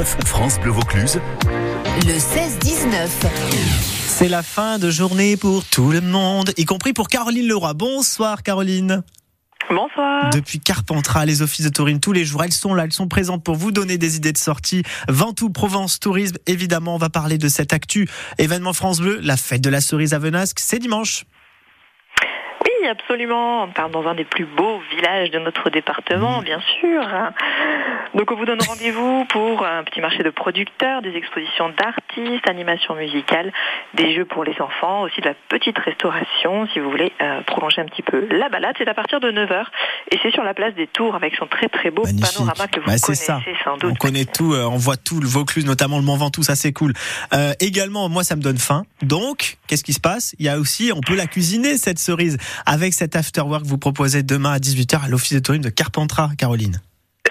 16-19, France Bleu Vaucluse. Le 16-19. C'est la fin de journée pour tout le monde, y compris pour Caroline Leroy. Bonsoir Caroline. Bonsoir. Depuis Carpentras, les offices de tourisme tous les jours, elles sont là, elles sont présentes pour vous donner des idées de sortie. Ventoux, Provence, Tourisme, évidemment, on va parler de cette actu. Événement France Bleu, la fête de la cerise à Venasque, c'est dimanche. Absolument. On part dans un des plus beaux villages de notre département, bien sûr. Donc on vous donne rendez-vous pour un petit marché de producteurs, des expositions d'artistes, animations musicales, des jeux pour les enfants, aussi de la petite restauration si vous voulez euh, prolonger un petit peu la balade. C'est à partir de 9h et c'est sur la place des Tours avec son très très beau Magnifique. panorama que vous c'est connaissez ça. sans doute. On connaît tout, euh, on voit tout, le Vaucluse, notamment le Mont Ventoux, ça c'est cool. Euh, également, moi ça me donne faim. Donc, qu'est-ce qui se passe? Il y a aussi, on peut la cuisiner cette cerise avec cet afterwork que vous proposez demain à 18h à l'office de tourisme de Carpentras, Caroline.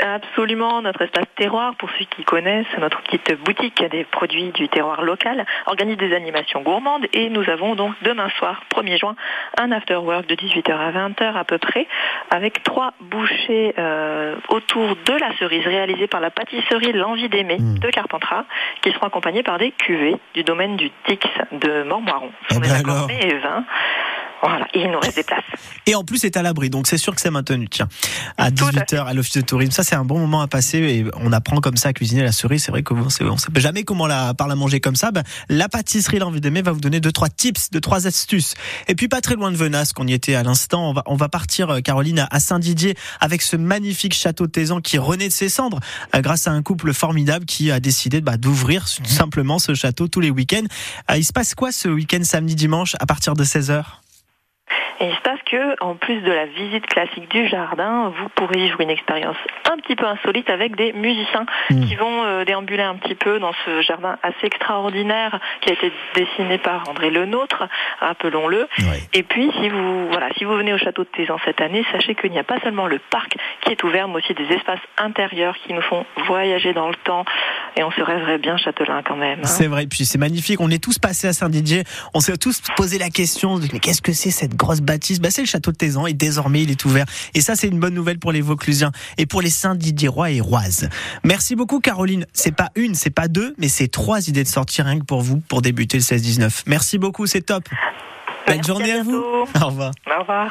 Absolument, notre espace terroir, pour ceux qui connaissent, notre petite boutique des produits du terroir local, organise des animations gourmandes et nous avons donc demain soir, 1er juin, un after-work de 18h à 20h à peu près, avec trois bouchées euh, autour de la cerise réalisée par la pâtisserie L'Envie d'aimer Mm. de Carpentras, qui seront accompagnées par des cuvées du domaine du Tix de Mormoiron. Ce Eh ben alors. et. Voilà, et il nous reste des places. Et en plus, c'est à l'abri, donc c'est sûr que c'est maintenu. Tiens, à Tout à 18h à l'office de tourisme, ça c'est un bon moment à passer et on apprend comme ça à cuisiner la cerise. C'est vrai que bon, c'est- on sait jamais comment la par la manger comme ça. Ben, la pâtisserie l'envie d'aimer va vous donner deux trois tips, deux trois astuces. Et puis pas très loin de Venasque, qu'on y était à l'instant. On va on va partir, euh, Caroline, à Saint-Didier avec ce magnifique château de Tézan qui renaît de ses cendres euh, grâce à un couple formidable qui a décidé bah, d'ouvrir simplement ce château tous les week-ends. Euh, il se passe quoi ce week-end samedi dimanche à partir de 16h Et il se passe que, en plus de la visite classique du jardin, vous pourrez vivre une expérience un petit peu insolite avec des musiciens Mm. qui vont euh, déambuler un petit peu dans ce jardin assez extraordinaire qui a été dessiné par André Lenôtre, rappelons-le. Et puis, si vous, voilà, si vous venez au château de Tézan cette année, sachez qu'il n'y a pas seulement le parc qui est ouvert, mais aussi des espaces intérieurs qui nous font voyager dans le temps. Et on se rêverait bien châtelain quand même. hein. C'est vrai, puis c'est magnifique. On est tous passés à Saint-Didier. On s'est tous posé la question mais qu'est-ce que c'est cette grosse bâtisse? Bah, C'est le château de Tézan et désormais il est ouvert. Et ça, c'est une bonne nouvelle pour les Vauclusiens et pour les Saint-Didier-Rois et Roises. Merci beaucoup, Caroline. C'est pas une, c'est pas deux, mais c'est trois idées de sortie rien que pour vous pour débuter le 16-19. Merci beaucoup, c'est top. Merci, journée à, vous. bientôt. Au revoir. Au revoir.